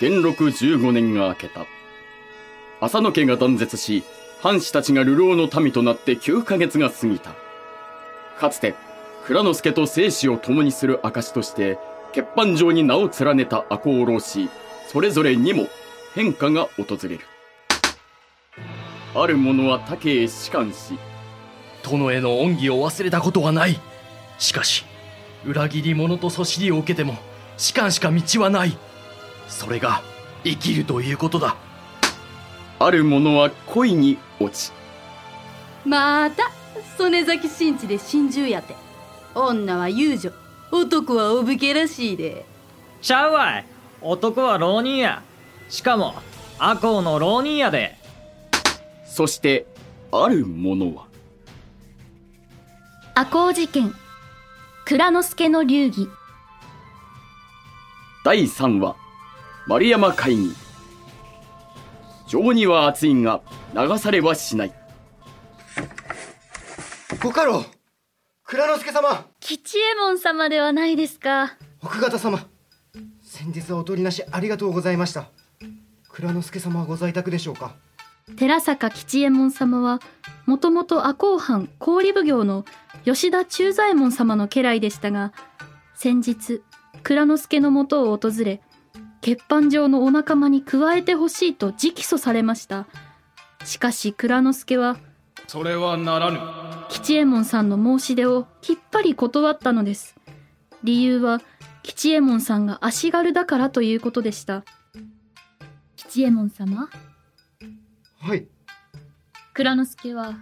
元禄15年が明けた。浅野家が断絶し、藩士たちが流浪の民となって9ヶ月が過ぎた。かつて、蔵之助と生死を共にする証として、欠板上に名を連ねた赤穂浪士、それぞれにも変化が訪れる。ある者は竹へ仕官し、殿への恩義を忘れたことはない。しかし、裏切り者とそしりを受けても、仕官しか道はない。それが、生きるということだ。ある者は恋に落ち。また、曽根崎新地で心中やて。女は遊女、男はお武家らしいで。ちゃうわい。男は浪人や。しかも、赤穂の浪人やで。そして、ある者は。赤穂事件、蔵之助の流儀。第3話、丸山会議。情には熱いが、流されはしない。ご家老蔵之助様吉右衛門様ではないですか。奥方様先日はお取りなしありがとうございました。蔵之助様はご在宅でしょうか寺坂吉右衛門様は、もともと赤穂藩郡奉行の吉田忠左衛門様の家来でしたが、先日、蔵之助のもとを訪れ、欠板状のお仲間に加えてほしいと直訴されました。しかし蔵之助は、それはならぬ。吉右衛門さんの申し出をきっぱり断ったのです。理由は、吉右衛門さんが足軽だからということでした。吉右衛門様？はい。蔵之助は、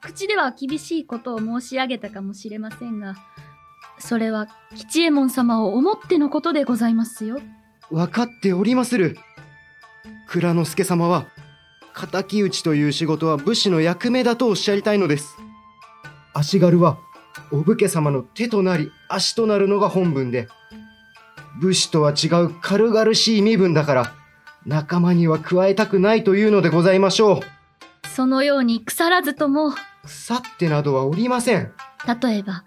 口では厳しいことを申し上げたかもしれませんが、それは吉右衛門様を思ってのことでございますよ。分かっておりまする。蔵之助様は、敵討ちという仕事は武士の役目だとおっしゃりたいのです。足軽は、お武家様の手となり足となるのが本分で、武士とは違う軽々しい身分だから、仲間には加えたくないというのでございましょう。そのように腐らずとも。腐ってなどはおりません。例えば、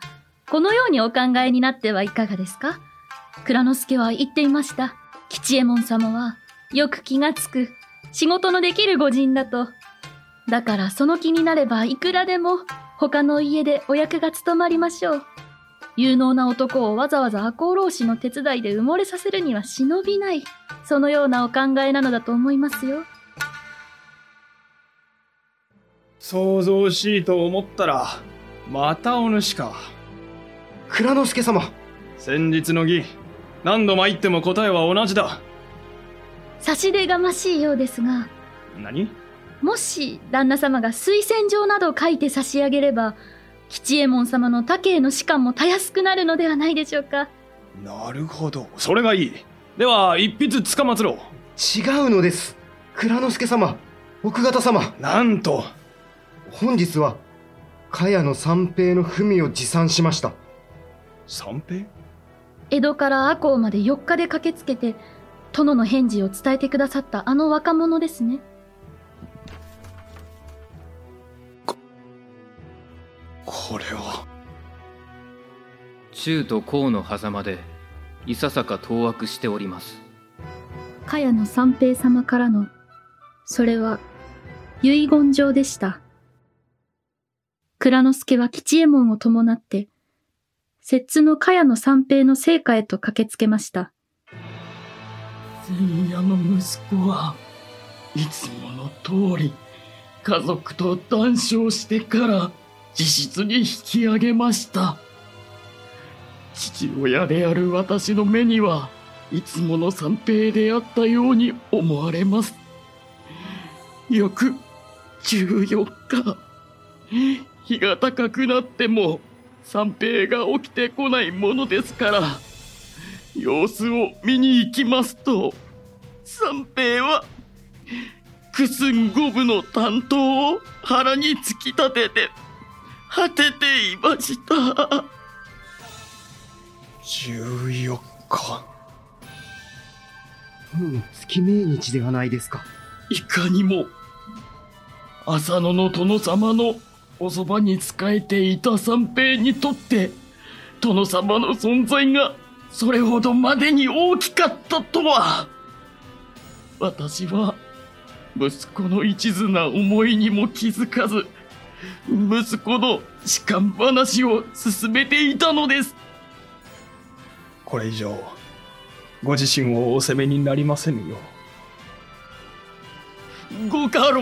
このようにお考えになってはいかがですか？蔵之助は言っていました。吉右衛門様は、よく気がつく、仕事のできる御人だと。だからその気になればいくらでも、他の家でお役が務まりましょう。有能な男をわざわざ赤穂浪士の手伝いで埋もれさせるには忍びない。そのようなお考えなのだと思いますよ。想像しいと思ったら、またお主か。蔵之助様。先日の儀、何度参っても答えは同じだ。差し出がましいようですが。何？もし旦那様が推薦状などを書いて差し上げれば、吉右衛門様の他家への仕官もたやすくなるのではないでしょうか。なるほど。それがいい。では、一筆つかまつろう。違うのです。蔵之助様、奥方様。なんと。本日は、茅野三平の文を持参しました。三平？江戸から赤穂まで4日で駆けつけて、殿の返事を伝えてくださったあの若者ですね。こ、これは。中と甲の狭間で、いささか当惑しております。茅野三平様からの、それは、遺言状でした。蔵之助は吉右衛門を伴って、摂津の茅野三平の聖火へと駆けつけました。千夜の息子はいつもの通り家族と談笑してから自室に引き上げました。父親である私の目にはいつもの三平であったように思われます。翌14日、日が高くなっても三平が起きてこないものですから、様子を見に行きますと、三平は、九寸五分の担当を腹に突き立てて、果てていました。14日。うん、月命日ではないですか。いかにも、浅野の殿様のおそばに仕えていた三平にとって、殿様の存在がそれほどまでに大きかったとは。私は息子の一途な思いにも気づかず息子の痴漢話を進めていたのです。これ以上ご自身をお責めになりませぬよご家老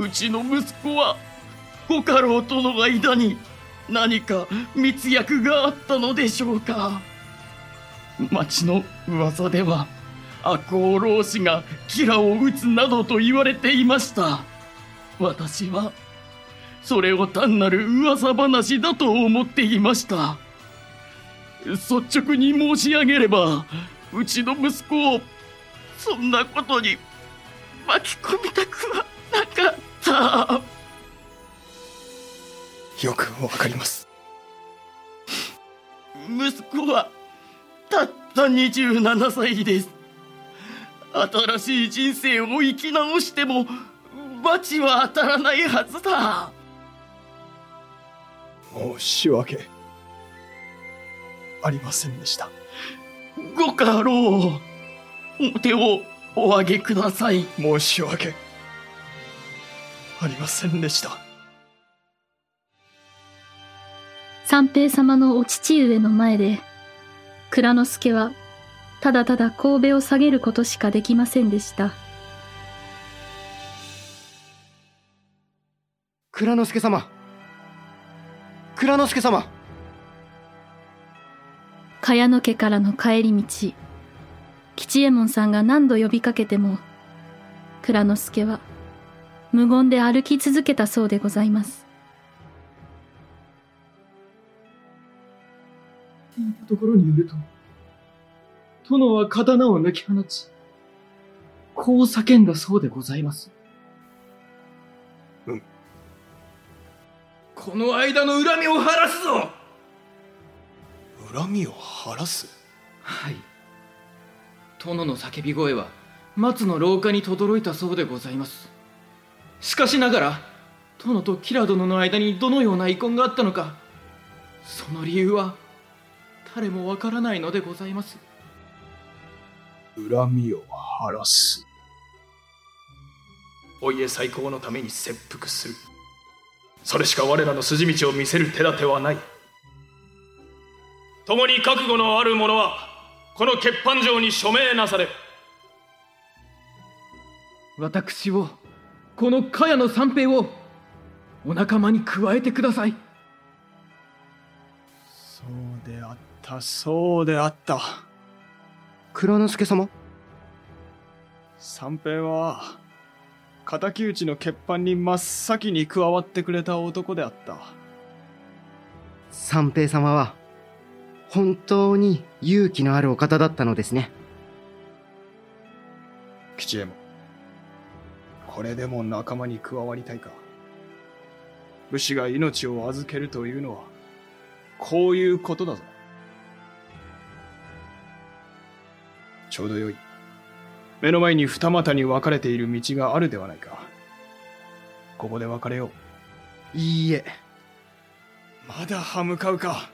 うちの息子はご家老との間に何か密約があったのでしょうか。町の噂では赤穂浪士がキラを撃つなどと言われていました。私はそれを単なる噂話だと思っていました。率直に申し上げればうちの息子をそんなことに巻き込みたくはなかった。よくわかります。息子はたった27歳です。新しい人生を生き直しても罰は当たらないはずだ。申し訳ありませんでした。ご家老お手をお上げください。申し訳ありませんでした。三平様のお父上の前で蔵之介はただただ神戸を下げることしかできませんでした。蔵之介様。蔵之介様。茅野家からの帰り道吉右衛門さんが何度呼びかけても蔵之介は無言で歩き続けたそうでございます。聞いたところによると殿は刀を抜き放ちこう叫んだそうでございます。うん。この間の恨みを晴らすぞ。恨みを晴らす？はい。殿の叫び声は松の廊下に轟いたそうでございますしかしながら殿とキラ殿の間にどのような遺恨があったのかその理由は誰もわからないのでございます。恨みを晴らす。お家再興のために切腹する。それしか我らの筋道を見せる手立てはない。共に覚悟のある者はこの欠板状に署名なされ。私をこの茅の三平をお仲間に加えてください。そうであったそうであった。蔵之介様？三平は敵討ちの欠板に真っ先に加わってくれた男であった。三平様は本当に勇気のあるお方だったのですね。吉右衛門これでも仲間に加わりたいか。武士が命を預けるというのはこういうことだぞ。ちょうどよい。目の前に二股に分かれている道があるではないか。ここで別れよう。いいえ。まだ歯向かうか。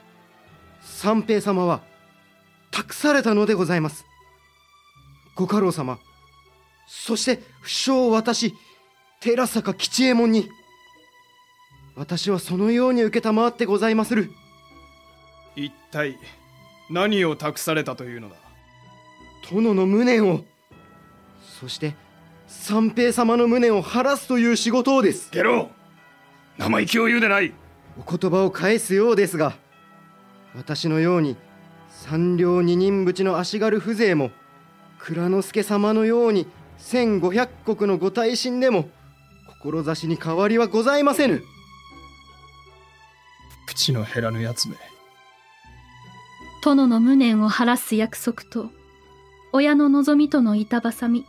三平様は託されたのでございます。ご家老様そして不詳私寺坂吉右衛門に私はそのように承ってございまする。一体何を託されたというのだ？殿の無念をそして三平様の無念を晴らすという仕事をです。ゲロ生意気を言うでない。お言葉を返すようですが私のように三両二人淵の足軽風情も蔵之介様のように千五百石のご大臣でも志に変わりはございませぬ。口の減らぬやつめ。殿の無念を晴らす約束と親の望みとの板挟み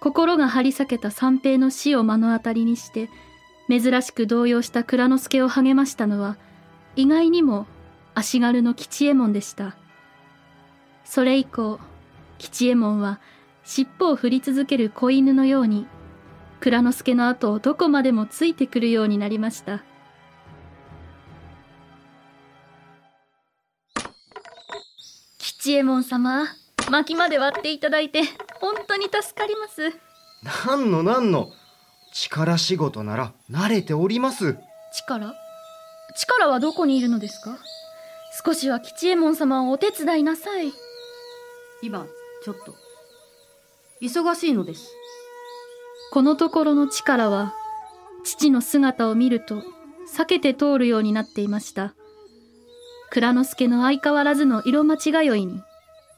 心が張り裂けた三平の死を目の当たりにして珍しく動揺した蔵之介を励ましたのは意外にも足軽の吉右衛門でした。それ以降吉右衛門は尻尾を振り続ける子犬のように蔵之介の後をどこまでもついてくるようになりました。吉右衛門様薪まで割っていただいて本当に助かります。なんのなんの力仕事なら慣れております。力？力はどこにいるのですか？少しは吉右衛門様をお手伝いなさい。今ちょっと忙しいのです。このところの力は父の姿を見ると避けて通るようになっていました。蔵之介の相変わらずの色間違いに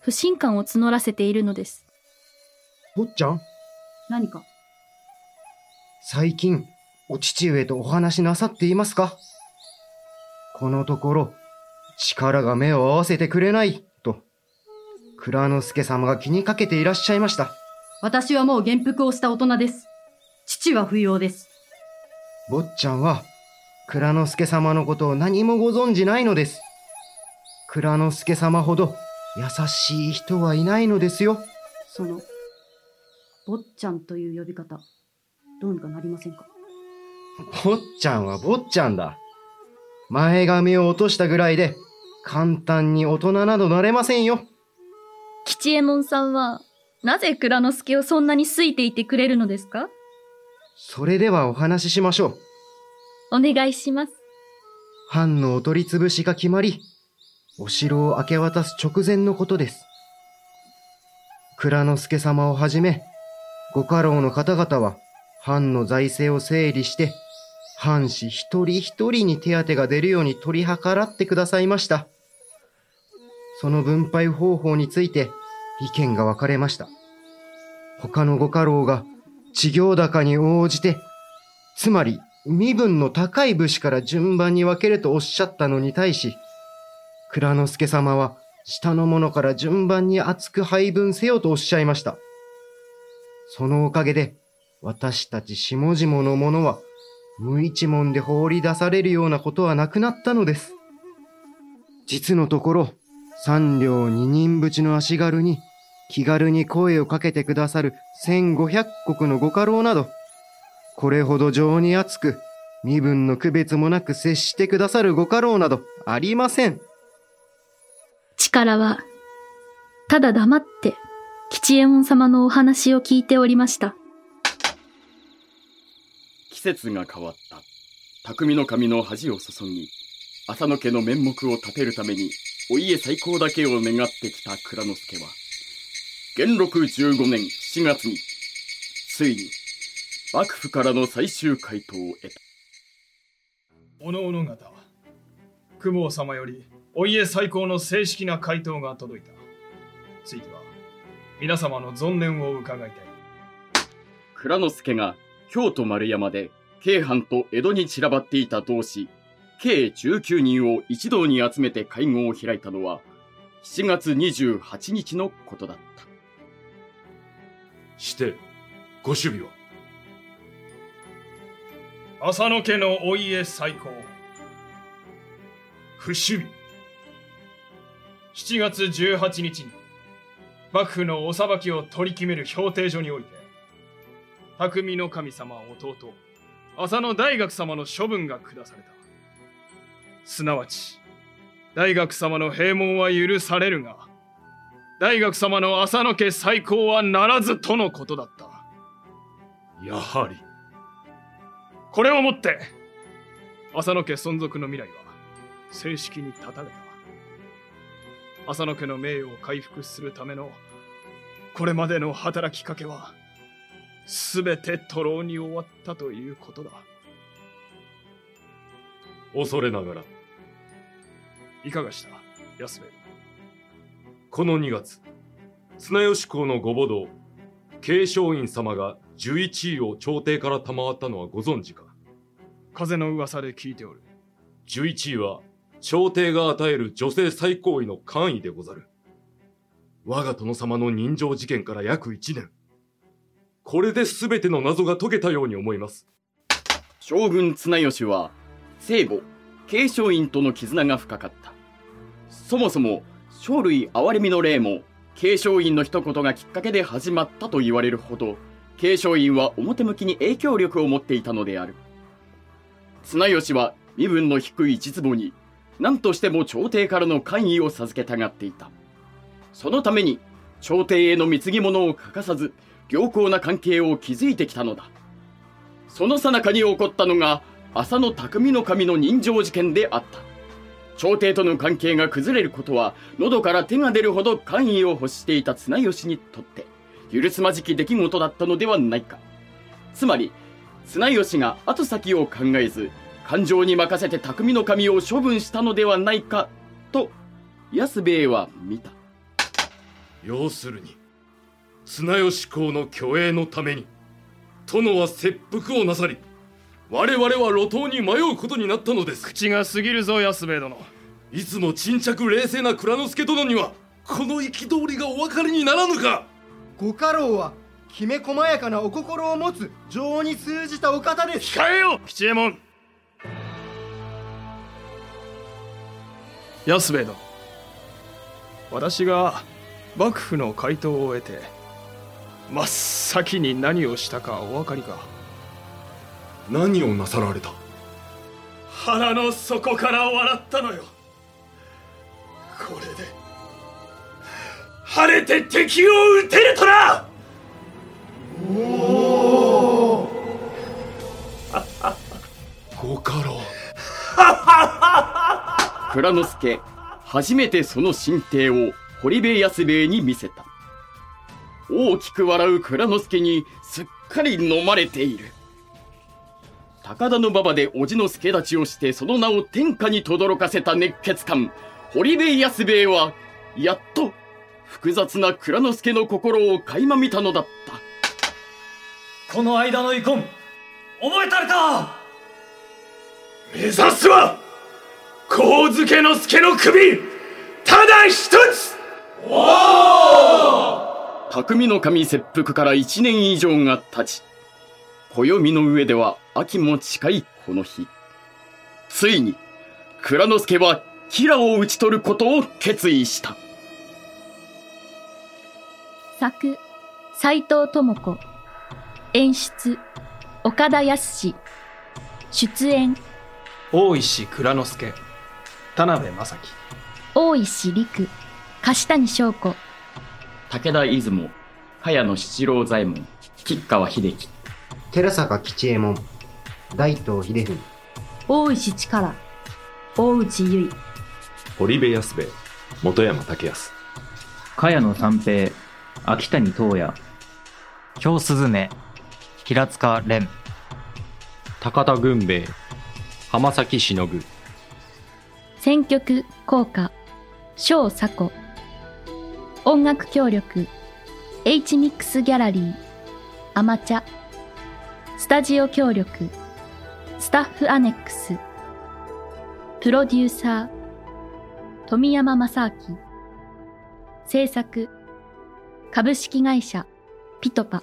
不信感を募らせているのです。坊ちゃん？何か？最近お父上とお話しなさっていますか？このところ力が目を合わせてくれないと蔵之介様が気にかけていらっしゃいました私はもう元服をした大人です。父は不要です。坊ちゃんは蔵之介様のことを何もご存じないのです。蔵之介様ほど優しい人はいないのですよ。その坊ちゃんという呼び方どうにかなりませんか？坊ちゃんは坊ちゃんだ。前髪を落としたぐらいで簡単に大人などなれませんよ。吉右衛門さんはなぜ蔵之介をそんなに好いていてくれるのですか？それではお話ししましょう。お願いします。藩のお取り潰しが決まりお城を明け渡す直前のことです。蔵之介様をはじめご家老の方々は藩の財政を整理して藩士一人一人に手当が出るように取り計らってくださいました。その分配方法について意見が分かれました他のご家老が事業高に応じてつまり身分の高い武士から順番に分けるとおっしゃったのに対し蔵之介様は下の者から順番に厚く配分せよとおっしゃいました。そのおかげで、私たち下々の者は、無一文で放り出されるようなことはなくなったのです。実のところ、三両二人淵の足軽に、気軽に声をかけてくださる千五百石のご家老など、これほど情に厚く、身分の区別もなく接してくださるご家老などありません。力は、ただ黙って、吉右衛門様のお話を聞いておりました。季節が変わった。匠の神の恥を注ぎ、浅野家の面目を立てるために、お家最高だけを願ってきた蔵之介は、元禄15年7月に、ついに、幕府からの最終回答を得た。おのおの方、公方様よりお家最高の正式な回答が届いた。ついては、皆様の存念を伺いたい。蔵之介が京都丸山で京阪と江戸に散らばっていた同志、計19人を一堂に集めて会合を開いたのは、7月28日のことだった。して、ご守備は浅野家のお家最高。不守備。7月18日に幕府のお裁きを取り決める評定所において匠の神様弟浅野大学様の処分が下されたすなわち大学様の閉門は許されるが大学様の浅野家再興はならずとのことだった。やはり。これをもって浅野家存続の未来は正式に立たれた。浅野家の名誉を回復するためのこれまでの働きかけは全て徒労に終わったということだ。恐れながら。いかがした安兵衛この2月綱吉公のご母堂慶祥院様が11位を朝廷から賜ったのはご存知か？風の噂で聞いておる11位は朝廷が与える女性最高位の官位でござる。我が殿様の人情事件から約1年。これで全ての謎が解けたように思います。将軍綱吉は、聖母、慶祥院との絆が深かった。そもそも、生類憐れみの例も、慶祥院の一言がきっかけで始まったと言われるほど、慶祥院は表向きに影響力を持っていたのである。綱吉は身分の低い一坪に何としても朝廷からの官位を授けたがっていた。そのために、朝廷への貢ぎ物を欠かさず良好な関係を築いてきたのだその最中に起こったのが浅野匠の神の人情事件であった朝廷との関係が崩れることは喉から手が出るほど官位を欲していた綱吉にとって許すまじき出来事だったのではないか。つまり綱吉が後先を考えず感情に任せて匠の神を処分したのではないかと安兵衛は見た。要するに綱吉公の虚栄のために殿は切腹をなさり我々は路頭に迷うことになったのです。口が過ぎるぞ安兵衛殿。いつも沈着冷静な蔵之介殿にはこの憤りがお分かりにならぬか。ご家老はきめ細やかなお心を持つ情に通じたお方です。控えよ！吉右衛門。安兵衛殿。私が幕府の回答を得て真っ先に何をしたかお分かりか何をなさられた？腹の底から笑ったのよ。これで晴れて敵を撃てるとな。ご家老。蔵之介初めてその進呈を堀部安兵衛に見せた。大きく笑う蔵之介にすっかり飲まれている高田馬場で叔父の助立ちをしてその名を天下に轟かせた熱血漢堀部安兵衛はやっと複雑な蔵之介の心を垣間見たのだった。この間の遺恨覚えたるか？目指すは神漬之助の首ただ一つ！匠の神切腹から一年以上が経ち暦の上では秋も近いこの日。ついに蔵之介はキラを討ち取ることを決意した。作斎藤智子。演出岡田康出演大石蔵之介田辺正樹。大石陸樫谷翔子。武田出雲茅野七郎左衛門吉川秀樹寺坂吉右衛門大東秀文。大石力大内結衣堀部安兵衛本山武康。茅野三平秋谷東也。京スズメ平塚蓮。高田軍兵衛浜崎しのぐ。選曲効果小佐子音楽協力 H ミックスギャラリーアマチャスタジオ協力。スタッフアネックス。プロデューサー。富山正明。制作。株式会社。ピトパ。